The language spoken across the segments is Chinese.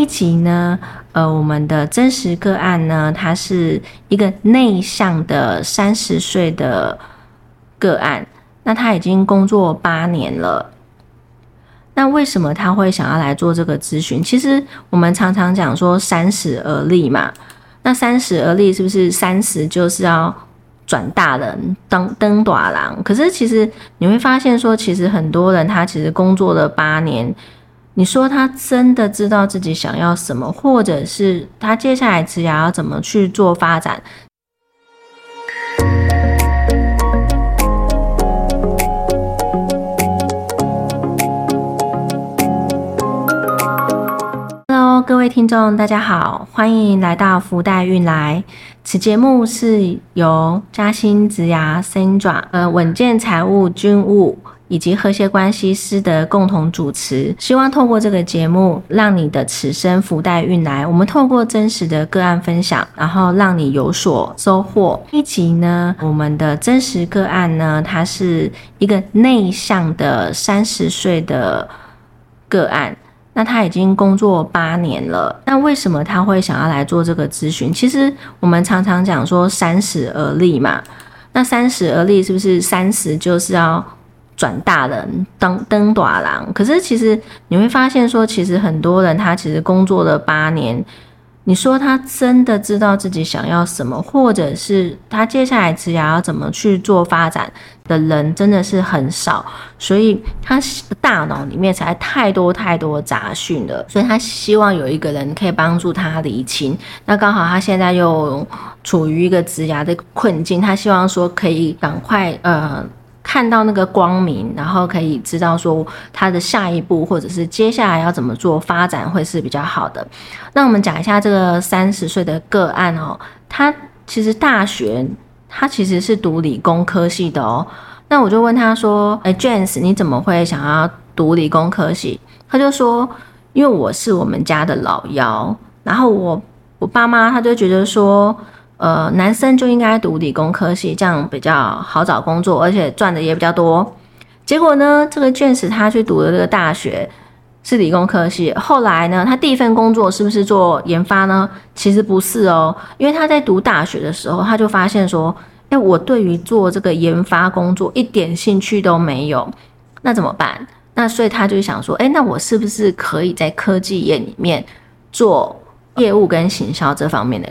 一集呢，呃，我们的真实个案呢，他是一个内向的三十岁的个案，那他已经工作八年了。那为什么他会想要来做这个咨询？其实我们常常讲说三十而立嘛，那三十而立是不是三十就是要转大人当登短郎？可是其实你会发现说，其实很多人他其实工作了八年。你说他真的知道自己想要什么，或者是他接下来职业要怎么去做发展？Hello，各位听众，大家好，欢迎来到福袋运来。此节目是由嘉兴职涯 Sandra 呃稳健财务军务。以及和谐关系师的共同主持，希望透过这个节目，让你的此生福袋运来。我们透过真实的个案分享，然后让你有所收获。一集呢，我们的真实个案呢，他是一个内向的三十岁的个案，那他已经工作八年了。那为什么他会想要来做这个咨询？其实我们常常讲说三十而立嘛，那三十而立是不是三十就是要？转大人当登短郎，可是其实你会发现说，其实很多人他其实工作了八年，你说他真的知道自己想要什么，或者是他接下来职业要怎么去做发展的人，真的是很少，所以他大脑里面才太多太多杂讯了，所以他希望有一个人可以帮助他理清。那刚好他现在又处于一个职涯的困境，他希望说可以赶快呃。看到那个光明，然后可以知道说他的下一步，或者是接下来要怎么做发展会是比较好的。那我们讲一下这个三十岁的个案哦，他其实大学他其实是读理工科系的哦。那我就问他说：“哎，James，你怎么会想要读理工科系？”他就说：“因为我是我们家的老幺，然后我我爸妈他就觉得说。”呃，男生就应该读理工科系，这样比较好找工作，而且赚的也比较多。结果呢，这个卷子他去读的这个大学是理工科系，后来呢，他第一份工作是不是做研发呢？其实不是哦，因为他在读大学的时候，他就发现说，哎，我对于做这个研发工作一点兴趣都没有，那怎么办？那所以他就想说，哎，那我是不是可以在科技业里面做业务跟行销这方面的？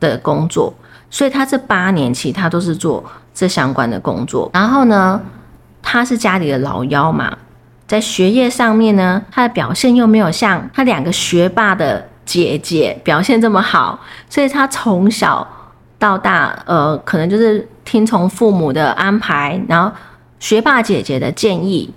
的工作，所以他这八年其实他都是做这相关的工作。然后呢，他是家里的老幺嘛，在学业上面呢，他的表现又没有像他两个学霸的姐姐表现这么好，所以他从小到大，呃，可能就是听从父母的安排，然后学霸姐姐的建议，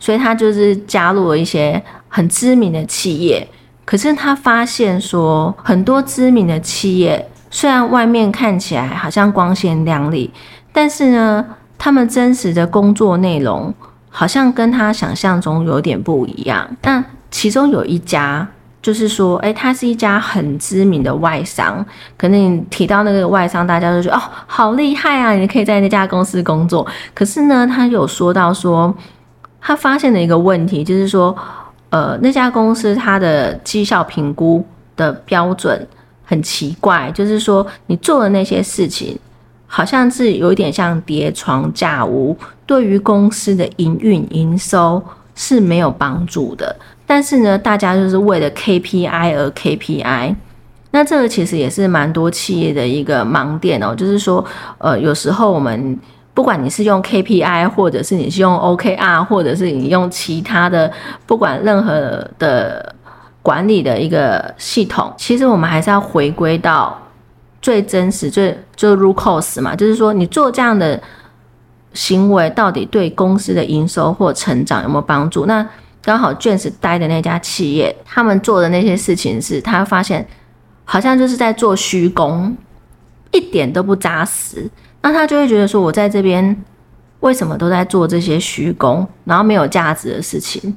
所以他就是加入了一些很知名的企业。可是他发现说，很多知名的企业。虽然外面看起来好像光鲜亮丽，但是呢，他们真实的工作内容好像跟他想象中有点不一样。那其中有一家，就是说，哎，他是一家很知名的外商，可能你提到那个外商，大家都觉得哦，好厉害啊，你可以在那家公司工作。可是呢，他有说到说，他发现的一个问题就是说，呃，那家公司它的绩效评估的标准。很奇怪，就是说你做的那些事情，好像是有一点像叠床架屋，对于公司的营运营收是没有帮助的。但是呢，大家就是为了 KPI 而 KPI，那这个其实也是蛮多企业的一个盲点哦。就是说，呃，有时候我们不管你是用 KPI，或者是你是用 OKR，或者是你用其他的，不管任何的。管理的一个系统，其实我们还是要回归到最真实、最就 root cause 嘛，就是说你做这样的行为，到底对公司的营收或成长有没有帮助？那刚好卷子待的那家企业，他们做的那些事情是，他发现好像就是在做虚功，一点都不扎实。那他就会觉得说，我在这边为什么都在做这些虚功，然后没有价值的事情？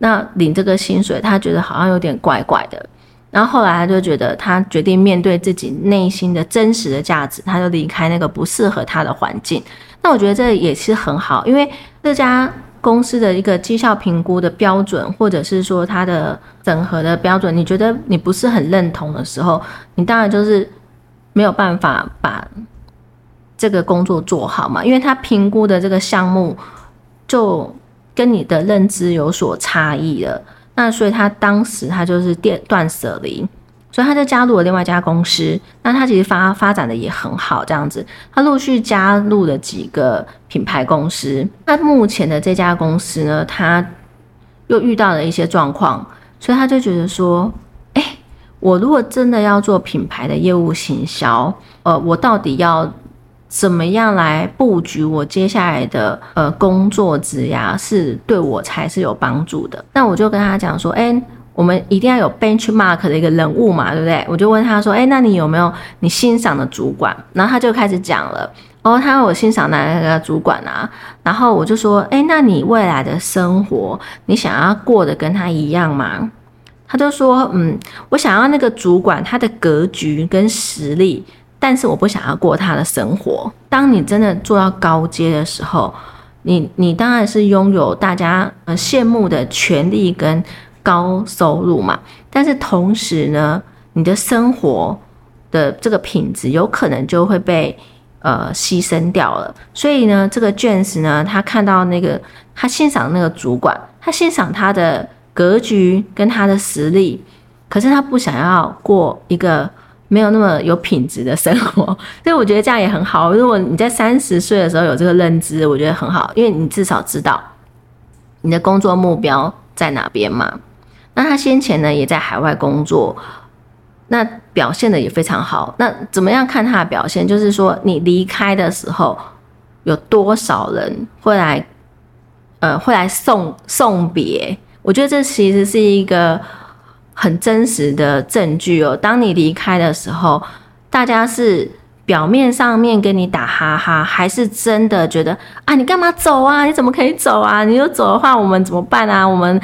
那领这个薪水，他觉得好像有点怪怪的。然后后来他就觉得，他决定面对自己内心的真实的价值，他就离开那个不适合他的环境。那我觉得这也是很好，因为这家公司的一个绩效评估的标准，或者是说它的整合的标准，你觉得你不是很认同的时候，你当然就是没有办法把这个工作做好嘛，因为他评估的这个项目就跟你的认知有所差异了。那所以他当时他就是断断舍离。所以他就加入了另外一家公司，那他其实发发展的也很好，这样子，他陆续加入了几个品牌公司。那目前的这家公司呢，他又遇到了一些状况，所以他就觉得说，哎，我如果真的要做品牌的业务行销，呃，我到底要怎么样来布局我接下来的呃工作职涯，是对我才是有帮助的？那我就跟他讲说，哎。我们一定要有 benchmark 的一个人物嘛，对不对？我就问他说：“哎，那你有没有你欣赏的主管？”然后他就开始讲了。哦，他有欣赏哪个主管啊？然后我就说：“哎，那你未来的生活，你想要过得跟他一样吗？”他就说：“嗯，我想要那个主管他的格局跟实力，但是我不想要过他的生活。当你真的做到高阶的时候，你你当然是拥有大家呃羡慕的权利跟。”高收入嘛，但是同时呢，你的生活的这个品质有可能就会被呃牺牲掉了。所以呢，这个 James 呢，他看到那个他欣赏那个主管，他欣赏他的格局跟他的实力，可是他不想要过一个没有那么有品质的生活。所以我觉得这样也很好。如果你在三十岁的时候有这个认知，我觉得很好，因为你至少知道你的工作目标在哪边嘛。那他先前呢也在海外工作，那表现的也非常好。那怎么样看他的表现？就是说你离开的时候，有多少人会来，呃，会来送送别？我觉得这其实是一个很真实的证据哦。当你离开的时候，大家是表面上面跟你打哈哈，还是真的觉得啊，你干嘛走啊？你怎么可以走啊？你又走的话，我们怎么办啊？我们。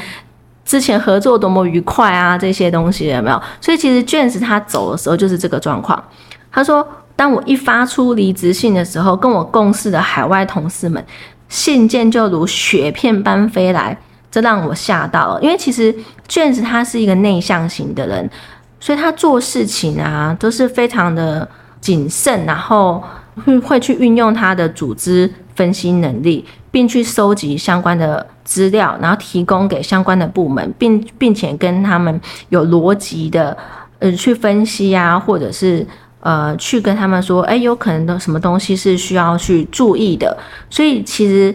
之前合作多么愉快啊，这些东西有没有？所以其实卷子他走的时候就是这个状况。他说，当我一发出离职信的时候，跟我共事的海外同事们信件就如雪片般飞来，这让我吓到了。因为其实卷子他是一个内向型的人，所以他做事情啊都是非常的谨慎，然后会会去运用他的组织分析能力，并去收集相关的。资料，然后提供给相关的部门，并并且跟他们有逻辑的，呃，去分析啊，或者是呃，去跟他们说，哎，有可能的什么东西是需要去注意的。所以其实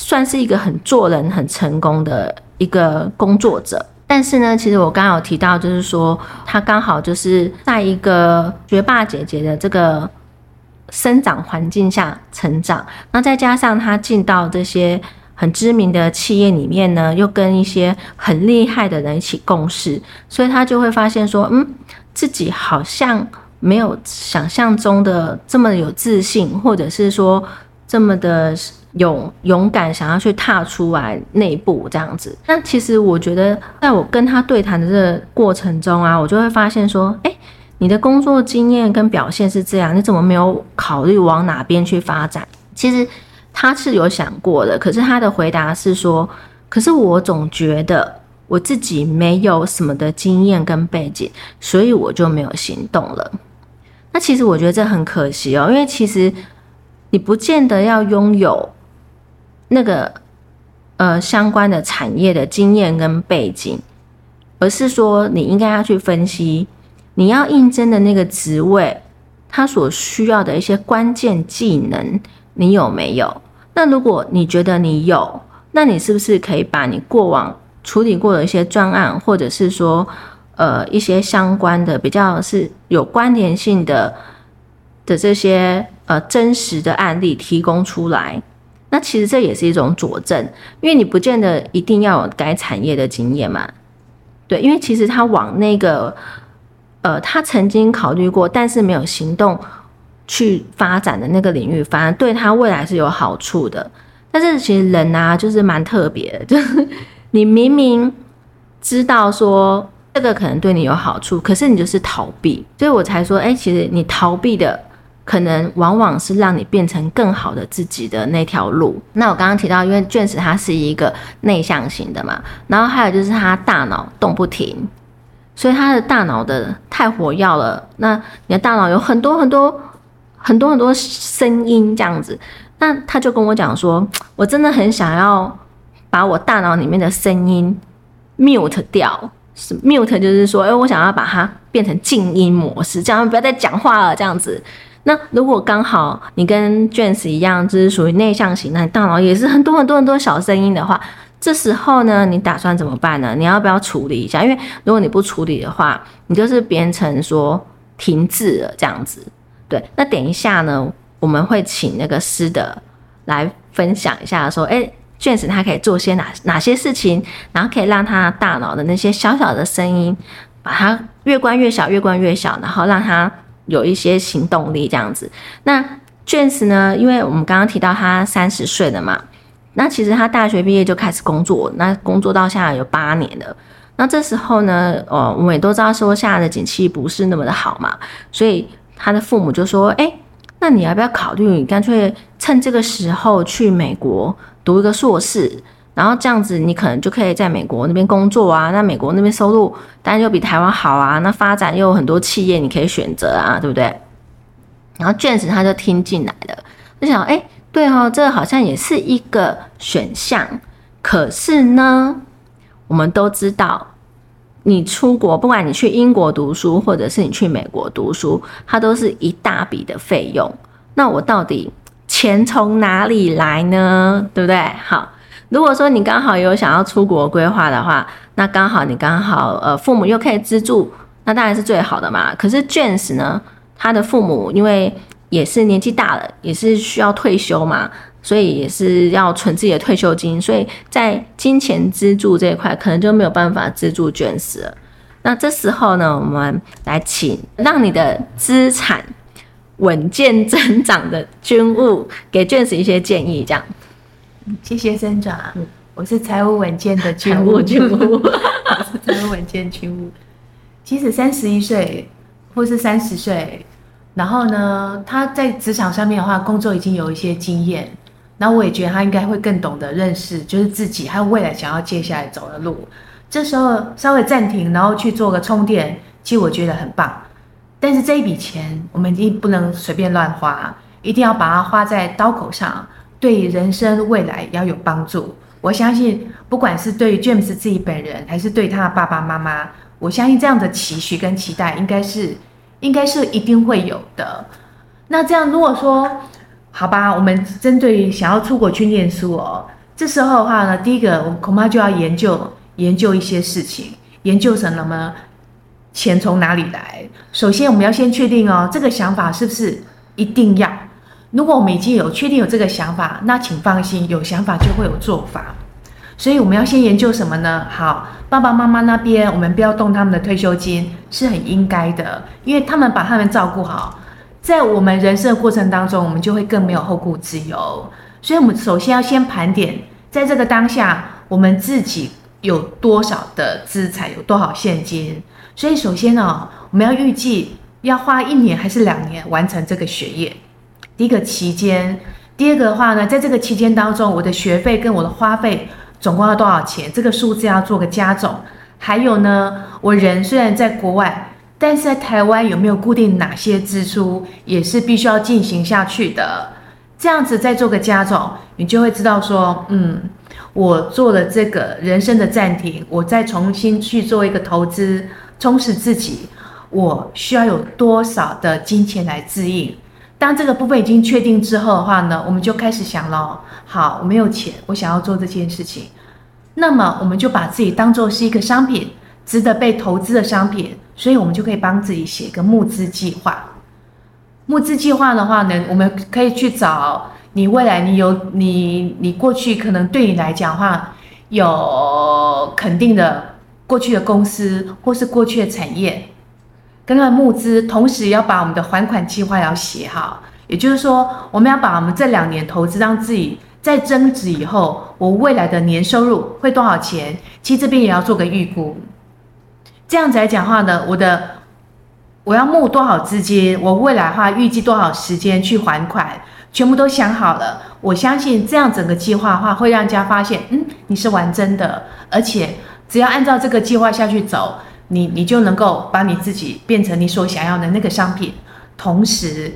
算是一个很做人很成功的一个工作者。但是呢，其实我刚刚有提到，就是说他刚好就是在一个学霸姐姐的这个生长环境下成长，那再加上他进到这些。很知名的企业里面呢，又跟一些很厉害的人一起共事，所以他就会发现说，嗯，自己好像没有想象中的这么有自信，或者是说这么的勇勇敢，想要去踏出来那一步这样子。那其实我觉得，在我跟他对谈的这个过程中啊，我就会发现说，哎，你的工作经验跟表现是这样，你怎么没有考虑往哪边去发展？其实。他是有想过的，可是他的回答是说：“可是我总觉得我自己没有什么的经验跟背景，所以我就没有行动了。”那其实我觉得这很可惜哦，因为其实你不见得要拥有那个呃相关的产业的经验跟背景，而是说你应该要去分析你要应征的那个职位，他所需要的一些关键技能，你有没有？那如果你觉得你有，那你是不是可以把你过往处理过的一些专案，或者是说，呃，一些相关的比较是有关联性的的这些呃真实的案例提供出来？那其实这也是一种佐证，因为你不见得一定要有该产业的经验嘛。对，因为其实他往那个呃，他曾经考虑过，但是没有行动。去发展的那个领域，反而对他未来是有好处的。但是其实人啊，就是蛮特别，就是你明明知道说这个可能对你有好处，可是你就是逃避，所以我才说，哎，其实你逃避的可能往往是让你变成更好的自己的那条路。那我刚刚提到，因为卷子它是一个内向型的嘛，然后还有就是他大脑动不停，所以他的大脑的太活跃了，那你的大脑有很多很多很多很多声音这样子，那他就跟我讲说，我真的很想要把我大脑里面的声音 mute 掉。mute 就是说，哎，我想要把它变成静音模式，这样不要再讲话了，这样子。那如果刚好你跟 James 一样，就是属于内向型，那你大脑也是很多很多很多小声音的话，这时候呢，你打算怎么办呢？你要不要处理一下？因为如果你不处理的话，你就是变成说停滞了这样子。对，那等一下呢，我们会请那个师的来分享一下，说，哎。卷子它可以做些哪哪些事情，然后可以让他大脑的那些小小的声音，把它越关越小，越关越小，然后让他有一些行动力这样子。那卷子呢？因为我们刚刚提到他三十岁了嘛，那其实他大学毕业就开始工作，那工作到现在有八年了。那这时候呢，哦，我们也都知道说现在的景气不是那么的好嘛，所以他的父母就说：“哎，那你要不要考虑，你干脆趁这个时候去美国？”读一个硕士，然后这样子，你可能就可以在美国那边工作啊。那美国那边收入当然就比台湾好啊。那发展又有很多企业你可以选择啊，对不对？然后卷子他就听进来了，就想，哎，对哦，这好像也是一个选项。可是呢，我们都知道，你出国，不管你去英国读书，或者是你去美国读书，它都是一大笔的费用。那我到底？钱从哪里来呢？对不对？好，如果说你刚好有想要出国规划的话，那刚好你刚好呃父母又可以资助，那当然是最好的嘛。可是 James 呢，他的父母因为也是年纪大了，也是需要退休嘛，所以也是要存自己的退休金，所以在金钱资助这一块可能就没有办法资助 James 了。那这时候呢，我们来请让你的资产。稳健增长的军务，给卷子一些建议，这样。谢谢生长，我是财务稳健的军务，军务，我是财务稳健军务。其实三十一岁或是三十岁，然后呢，他在职场上面的话，工作已经有一些经验，那我也觉得他应该会更懂得认识，就是自己还有未来想要接下来走的路。这时候稍微暂停，然后去做个充电，其实我觉得很棒。但是这一笔钱，我们一定不能随便乱花，一定要把它花在刀口上，对人生未来要有帮助。我相信，不管是对 James 自己本人，还是对他的爸爸妈妈，我相信这样的期许跟期待，应该是，应该是一定会有的。那这样，如果说，好吧，我们针对想要出国去念书哦，这时候的话呢，第一个，我恐怕就要研究研究一些事情，研究什么？钱从哪里来？首先，我们要先确定哦，这个想法是不是一定要？如果我们已经有确定有这个想法，那请放心，有想法就会有做法。所以我们要先研究什么呢？好，爸爸妈妈那边，我们不要动他们的退休金，是很应该的，因为他们把他们照顾好，在我们人生的过程当中，我们就会更没有后顾之忧。所以，我们首先要先盘点，在这个当下，我们自己有多少的资产，有多少现金。所以，首先呢，我们要预计要花一年还是两年完成这个学业。第一个期间，第二个的话呢，在这个期间当中，我的学费跟我的花费总共要多少钱？这个数字要做个加总。还有呢，我人虽然在国外，但是在台湾有没有固定哪些支出，也是必须要进行下去的。这样子再做个加总，你就会知道说，嗯，我做了这个人生的暂停，我再重新去做一个投资。充实自己，我需要有多少的金钱来自应？当这个部分已经确定之后的话呢，我们就开始想了。好，我没有钱，我想要做这件事情，那么我们就把自己当做是一个商品，值得被投资的商品。所以，我们就可以帮自己写一个募资计划。募资计划的话呢，我们可以去找你未来你有你你过去可能对你来讲话有肯定的。过去的公司或是过去的产业，跟他募资，同时要把我们的还款计划要写好。也就是说，我们要把我们这两年投资让自己在增值以后，我未来的年收入会多少钱？其实这边也要做个预估。这样子来讲话呢，我的我要募多少资金，我未来的话预计多少时间去还款，全部都想好了。我相信这样整个计划的话，会让人家发现，嗯，你是玩真的，而且只要按照这个计划下去走，你你就能够把你自己变成你所想要的那个商品，同时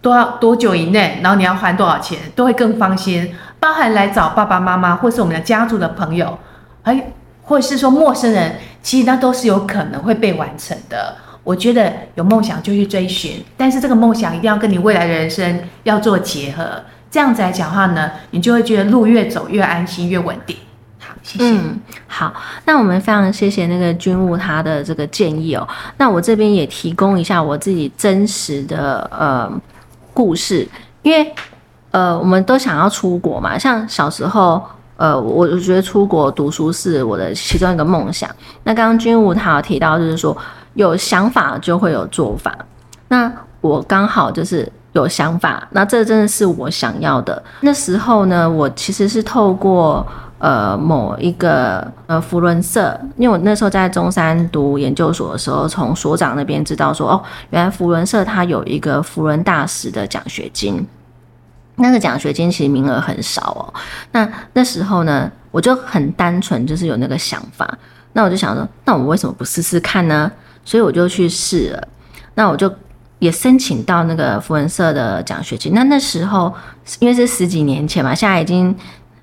多少多久以内，然后你要还多少钱，都会更放心。包含来找爸爸妈妈，或是我们的家族的朋友，哎，或者是说陌生人，其实那都是有可能会被完成的。我觉得有梦想就去追寻，但是这个梦想一定要跟你未来的人生要做结合。这样子来讲话呢，你就会觉得路越走越安心，越稳定。嗯，好，那我们非常谢谢那个军务他的这个建议哦。那我这边也提供一下我自己真实的呃故事，因为呃我们都想要出国嘛，像小时候呃我我觉得出国读书是我的其中一个梦想。那刚刚军务他有提到就是说有想法就会有做法，那我刚好就是。有想法，那这真的是我想要的。那时候呢，我其实是透过呃某一个呃福伦社，因为我那时候在中山读研究所的时候，从所长那边知道说，哦，原来福伦社它有一个福伦大使的奖学金，那个奖学金其实名额很少哦。那那时候呢，我就很单纯，就是有那个想法，那我就想说，那我为什么不试试看呢？所以我就去试了，那我就。也申请到那个福文社的奖学金，那那时候因为是十几年前嘛，现在已经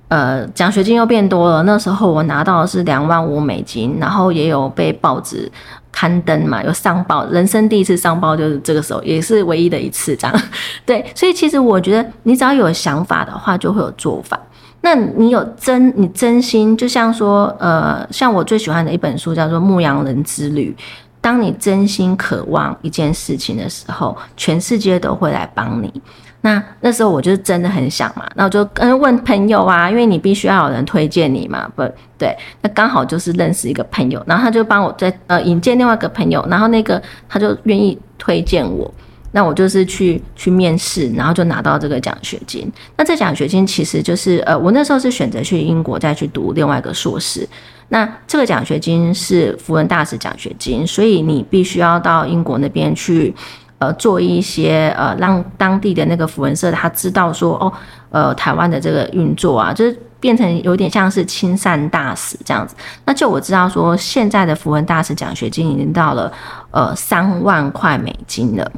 呃奖学金又变多了。那时候我拿到的是两万五美金，然后也有被报纸刊登嘛，有上报，人生第一次上报就是这个时候，也是唯一的一次这样。对，所以其实我觉得你只要有想法的话，就会有做法。那你有真你真心，就像说呃，像我最喜欢的一本书叫做《牧羊人之旅》。当你真心渴望一件事情的时候，全世界都会来帮你。那那时候我就真的很想嘛，那我就跟问朋友啊，因为你必须要有人推荐你嘛，不对？那刚好就是认识一个朋友，然后他就帮我在呃引荐另外一个朋友，然后那个他就愿意推荐我，那我就是去去面试，然后就拿到这个奖学金。那这奖学金其实就是呃，我那时候是选择去英国再去读另外一个硕士。那这个奖学金是福文大使奖学金，所以你必须要到英国那边去，呃，做一些呃，让当地的那个福文社他知道说，哦，呃，台湾的这个运作啊，就是变成有点像是亲善大使这样子。那就我知道说，现在的福文大使奖学金已经到了呃三万块美金了。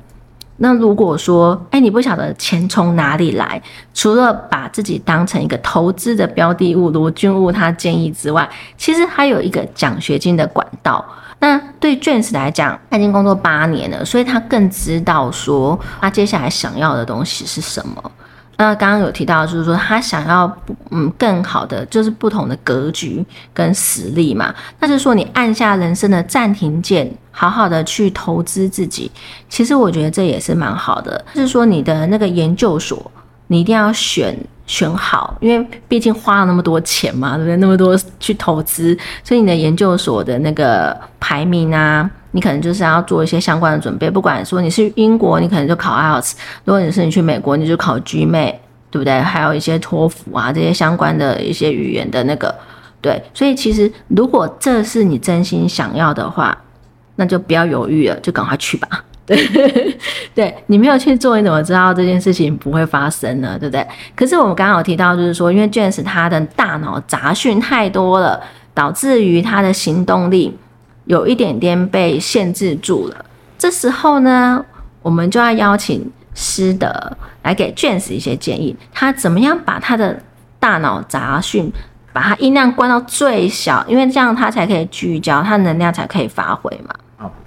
那如果说，哎，你不晓得钱从哪里来，除了把自己当成一个投资的标的物，罗君物他建议之外，其实还有一个奖学金的管道。那对卷子来讲，他已经工作八年了，所以他更知道说他接下来想要的东西是什么。那刚刚有提到，就是说他想要嗯更好的，就是不同的格局跟实力嘛。那就是说你按下人生的暂停键，好好的去投资自己。其实我觉得这也是蛮好的。就是说你的那个研究所，你一定要选选好，因为毕竟花了那么多钱嘛，对不对？那么多去投资，所以你的研究所的那个排名啊。你可能就是要做一些相关的准备，不管说你是英国，你可能就考 IELTS；如果你是你去美国，你就考 GMA，对不对？还有一些托福啊这些相关的一些语言的那个，对。所以其实如果这是你真心想要的话，那就不要犹豫了，就赶快去吧。对，你没有去做，你怎么知道这件事情不会发生呢？对不对？可是我们刚刚有提到，就是说，因为 James 他的大脑杂讯太多了，导致于他的行动力。有一点点被限制住了，这时候呢，我们就要邀请师德来给卷子一些建议，他怎么样把他的大脑杂讯，把它音量关到最小，因为这样他才可以聚焦，他能量才可以发挥嘛。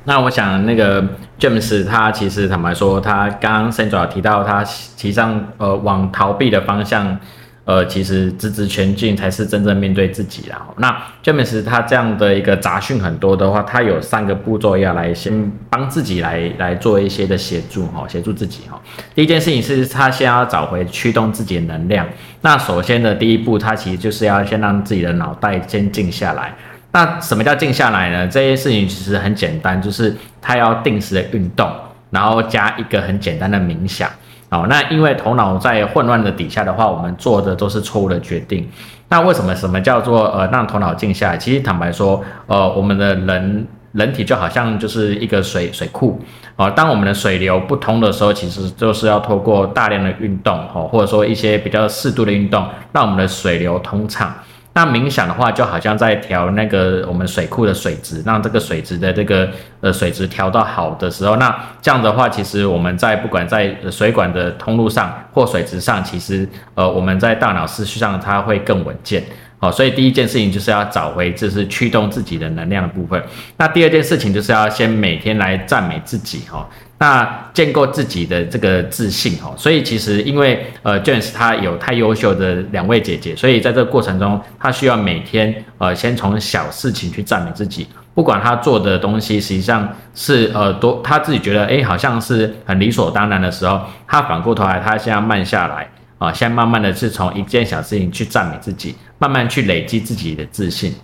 那我想那个 James 他其实坦白说，他刚刚 Sandra 提到他其实上呃往逃避的方向。呃，其实直直前进才是真正面对自己啦。那 James 他这样的一个杂讯很多的话，他有三个步骤要来先帮自己来来做一些的协助哈，协助自己哈。第一件事情是他先要找回驱动自己的能量。那首先的第一步，他其实就是要先让自己的脑袋先静下来。那什么叫静下来呢？这些事情其实很简单，就是他要定时的运动，然后加一个很简单的冥想。好，那因为头脑在混乱的底下的话，我们做的都是错误的决定。那为什么什么叫做呃让头脑静下来？其实坦白说，呃，我们的人人体就好像就是一个水水库哦，当我们的水流不通的时候，其实就是要透过大量的运动哦，或者说一些比较适度的运动，让我们的水流通畅。那冥想的话，就好像在调那个我们水库的水质，让这个水质的这个呃水质调到好的时候，那这样的话，其实我们在不管在水管的通路上或水质上，其实呃我们在大脑思绪上它会更稳健。哦，所以第一件事情就是要找回就是驱动自己的能量的部分。那第二件事情就是要先每天来赞美自己哈。那建构自己的这个自信哦，所以其实因为呃，James 他有太优秀的两位姐姐，所以在这个过程中，他需要每天呃，先从小事情去赞美自己，不管他做的东西实际上是呃多，他自己觉得哎好像是很理所当然的时候，他反过头来，他先要慢下来啊，先慢慢的是从一件小事情去赞美自己，慢慢去累积自己的自信。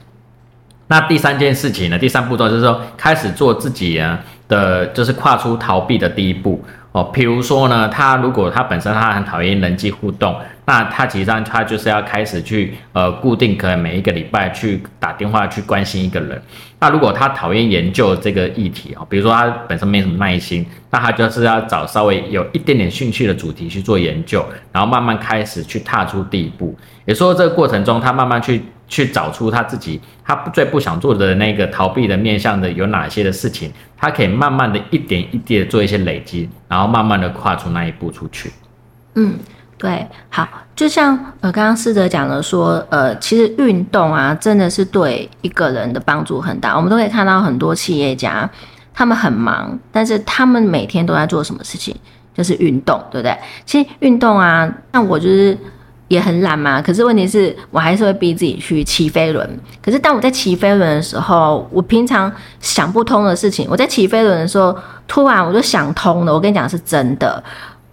那第三件事情呢？第三步骤就是说，开始做自己啊的，就是跨出逃避的第一步哦。比如说呢，他如果他本身他很讨厌人际互动，那他其实上他就是要开始去呃固定可能每一个礼拜去打电话去关心一个人。那如果他讨厌研究这个议题哦，比如说他本身没什么耐心，那他就是要找稍微有一点点兴趣的主题去做研究，然后慢慢开始去踏出第一步。也说这个过程中，他慢慢去。去找出他自己他最不想做的那个逃避的面向的有哪些的事情，他可以慢慢的一点一滴的做一些累积，然后慢慢的跨出那一步出去。嗯，对，好，就像呃刚刚师哲讲的说，呃，其实运动啊，真的是对一个人的帮助很大。我们都可以看到很多企业家，他们很忙，但是他们每天都在做什么事情？就是运动，对不对？其实运动啊，像我就是。也很懒嘛，可是问题是我还是会逼自己去骑飞轮。可是当我在骑飞轮的时候，我平常想不通的事情，我在骑飞轮的时候，突然我就想通了。我跟你讲是真的，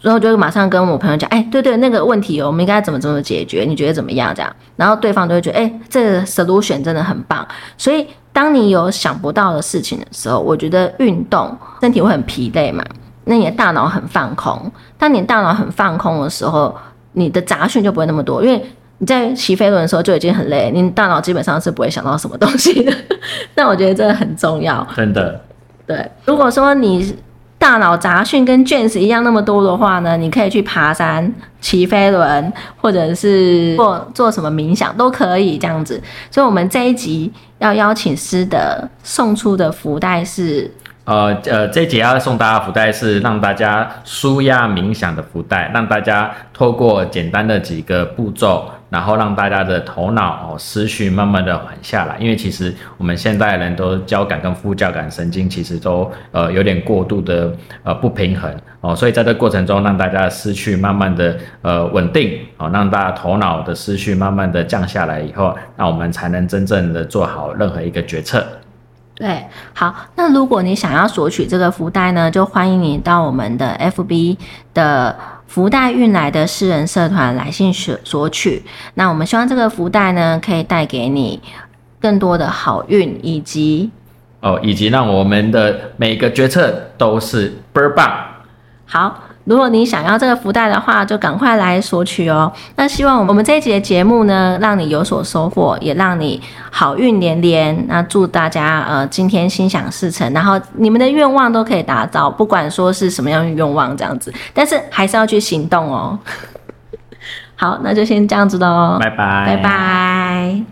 然后就马上跟我朋友讲，哎，对对，那个问题我们应该怎么怎么解决？你觉得怎么样？这样，然后对方就会觉得，哎，这个 solution 真的很棒。所以当你有想不到的事情的时候，我觉得运动身体会很疲累嘛，那你的大脑很放空。当你大脑很放空的时候，你的杂讯就不会那么多，因为你在骑飞轮的时候就已经很累，你大脑基本上是不会想到什么东西的。那我觉得这个很重要，真的。对，如果说你大脑杂讯跟卷子一样那么多的话呢，你可以去爬山、骑飞轮，或者是做做什么冥想都可以这样子。所以，我们这一集要邀请师的送出的福袋是。呃呃，这节要送大家福袋是让大家舒压冥想的福袋，让大家透过简单的几个步骤，然后让大家的头脑哦思绪慢慢的缓下来。因为其实我们现代人都交感跟副交感神经其实都呃有点过度的呃不平衡哦，所以在这过程中让大家的思绪慢慢的呃稳定哦，让大家头脑的思绪慢慢的降下来以后，那我们才能真正的做好任何一个决策。对，好，那如果你想要索取这个福袋呢，就欢迎你到我们的 FB 的福袋运来的私人社团来信索索取。那我们希望这个福袋呢，可以带给你更多的好运，以及哦，以及让我们的每个决策都是倍儿棒。好。如果你想要这个福袋的话，就赶快来索取哦。那希望我们这一节节目呢，让你有所收获，也让你好运连连。那祝大家呃今天心想事成，然后你们的愿望都可以达到，不管说是什么样的愿望这样子，但是还是要去行动哦。好，那就先这样子喽，拜拜，拜拜。